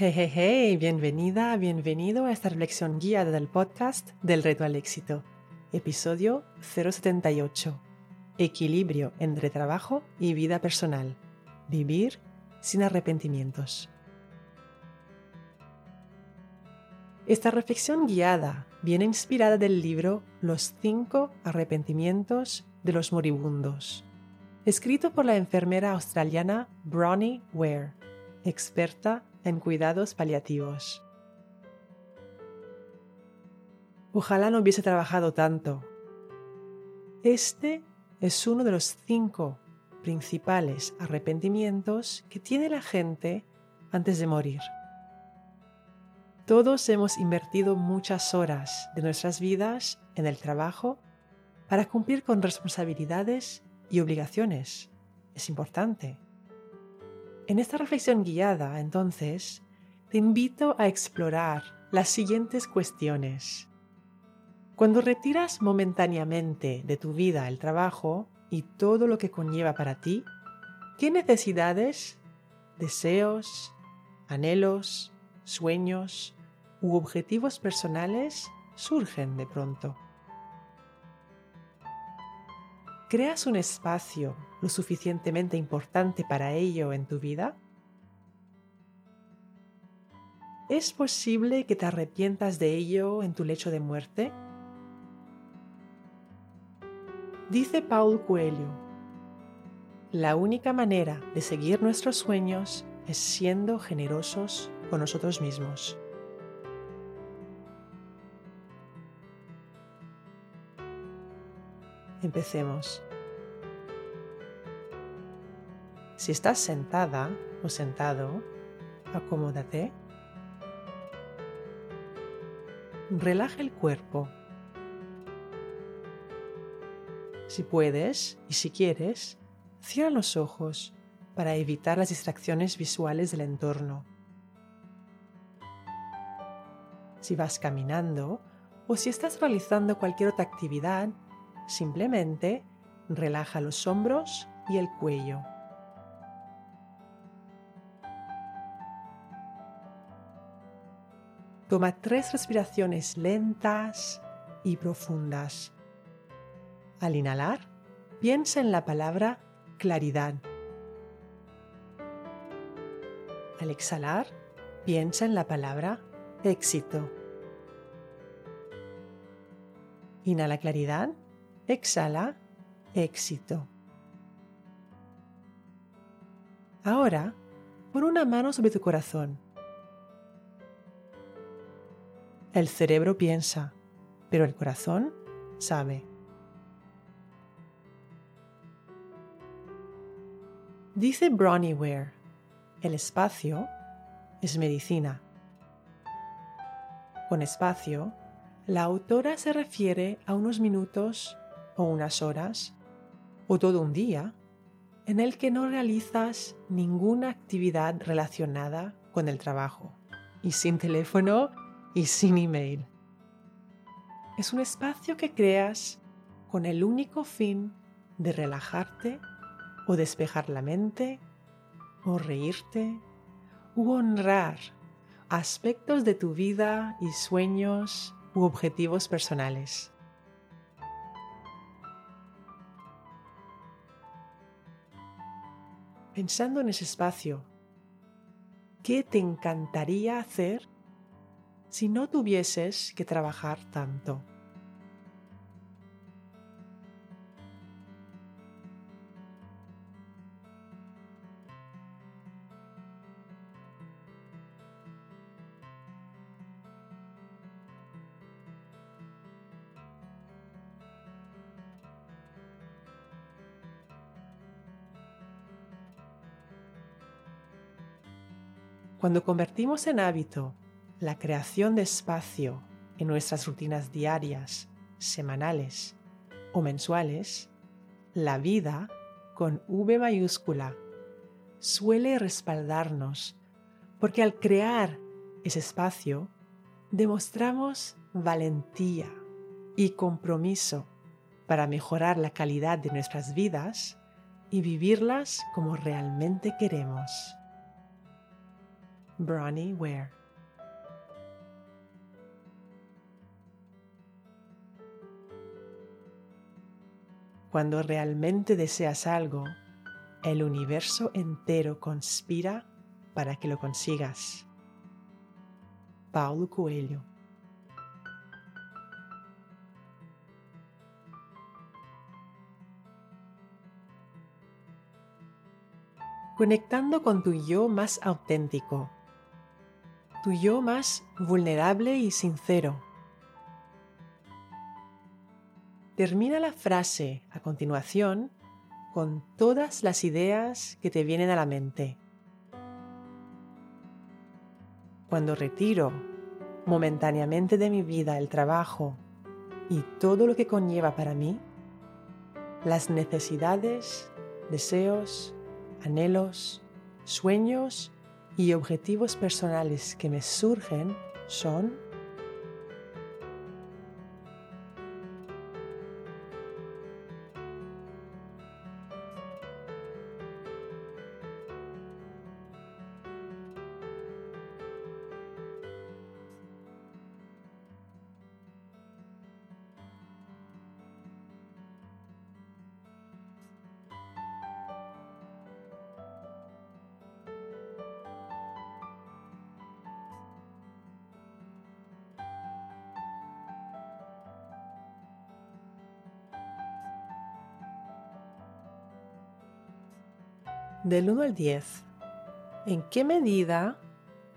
Hey, hey, hey, bienvenida, bienvenido a esta reflexión guiada del podcast del reto al éxito, episodio 078. Equilibrio entre trabajo y vida personal. Vivir sin arrepentimientos. Esta reflexión guiada viene inspirada del libro Los cinco arrepentimientos de los moribundos, escrito por la enfermera australiana Bronnie Ware, experta en cuidados paliativos. Ojalá no hubiese trabajado tanto. Este es uno de los cinco principales arrepentimientos que tiene la gente antes de morir. Todos hemos invertido muchas horas de nuestras vidas en el trabajo para cumplir con responsabilidades y obligaciones. Es importante. En esta reflexión guiada, entonces, te invito a explorar las siguientes cuestiones. Cuando retiras momentáneamente de tu vida el trabajo y todo lo que conlleva para ti, ¿qué necesidades, deseos, anhelos, sueños u objetivos personales surgen de pronto? ¿Creas un espacio lo suficientemente importante para ello en tu vida? ¿Es posible que te arrepientas de ello en tu lecho de muerte? Dice Paul Coelho, la única manera de seguir nuestros sueños es siendo generosos con nosotros mismos. Empecemos. Si estás sentada o sentado, acomódate. Relaja el cuerpo. Si puedes y si quieres, cierra los ojos para evitar las distracciones visuales del entorno. Si vas caminando o si estás realizando cualquier otra actividad, Simplemente relaja los hombros y el cuello. Toma tres respiraciones lentas y profundas. Al inhalar, piensa en la palabra claridad. Al exhalar, piensa en la palabra éxito. Inhala claridad Exhala éxito. Ahora, pon una mano sobre tu corazón. El cerebro piensa, pero el corazón sabe. Dice Bronnie Ware, el espacio es medicina. Con espacio, la autora se refiere a unos minutos o unas horas o todo un día en el que no realizas ninguna actividad relacionada con el trabajo y sin teléfono y sin email. Es un espacio que creas con el único fin de relajarte o despejar la mente o reírte u honrar aspectos de tu vida y sueños u objetivos personales. Pensando en ese espacio, ¿qué te encantaría hacer si no tuvieses que trabajar tanto? Cuando convertimos en hábito la creación de espacio en nuestras rutinas diarias, semanales o mensuales, la vida, con V mayúscula, suele respaldarnos porque al crear ese espacio demostramos valentía y compromiso para mejorar la calidad de nuestras vidas y vivirlas como realmente queremos. Bronnie Ware. Cuando realmente deseas algo, el universo entero conspira para que lo consigas. Paulo Coelho Conectando con tu yo más auténtico, tu yo más vulnerable y sincero Termina la frase a continuación con todas las ideas que te vienen a la mente. Cuando retiro momentáneamente de mi vida el trabajo y todo lo que conlleva para mí, las necesidades, deseos, anhelos, sueños y objetivos personales que me surgen son Del 1 al 10, ¿en qué medida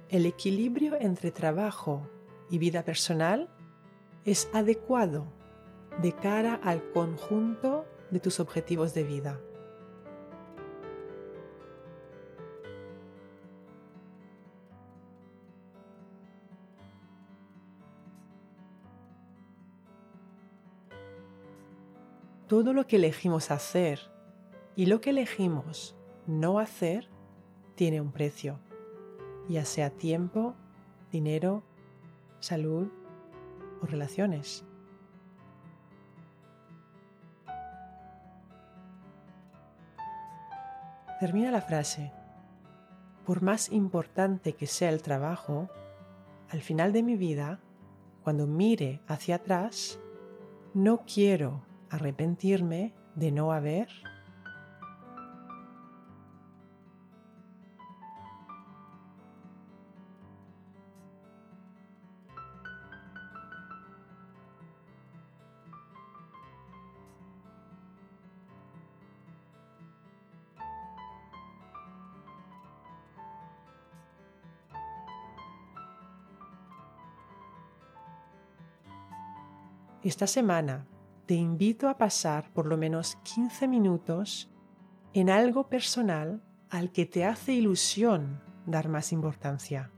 el equilibrio entre trabajo y vida personal es adecuado de cara al conjunto de tus objetivos de vida? Todo lo que elegimos hacer y lo que elegimos no hacer tiene un precio, ya sea tiempo, dinero, salud o relaciones. Termina la frase. Por más importante que sea el trabajo, al final de mi vida, cuando mire hacia atrás, no quiero arrepentirme de no haber Esta semana te invito a pasar por lo menos 15 minutos en algo personal al que te hace ilusión dar más importancia.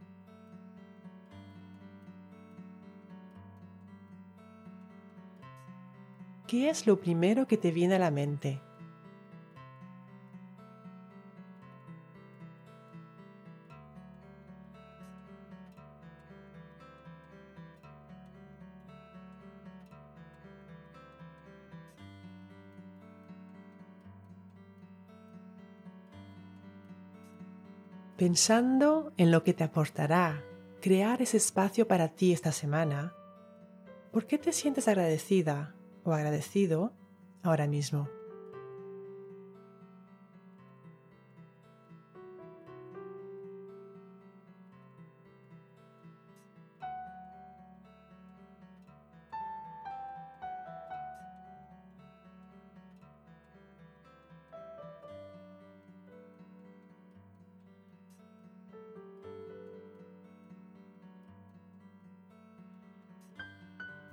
¿Qué es lo primero que te viene a la mente? Pensando en lo que te aportará crear ese espacio para ti esta semana, ¿por qué te sientes agradecida o agradecido ahora mismo?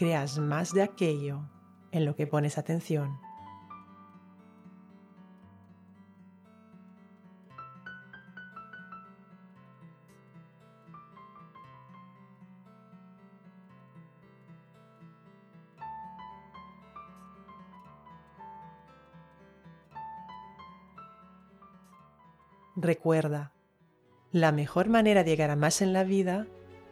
Creas más de aquello en lo que pones atención. Recuerda, la mejor manera de llegar a más en la vida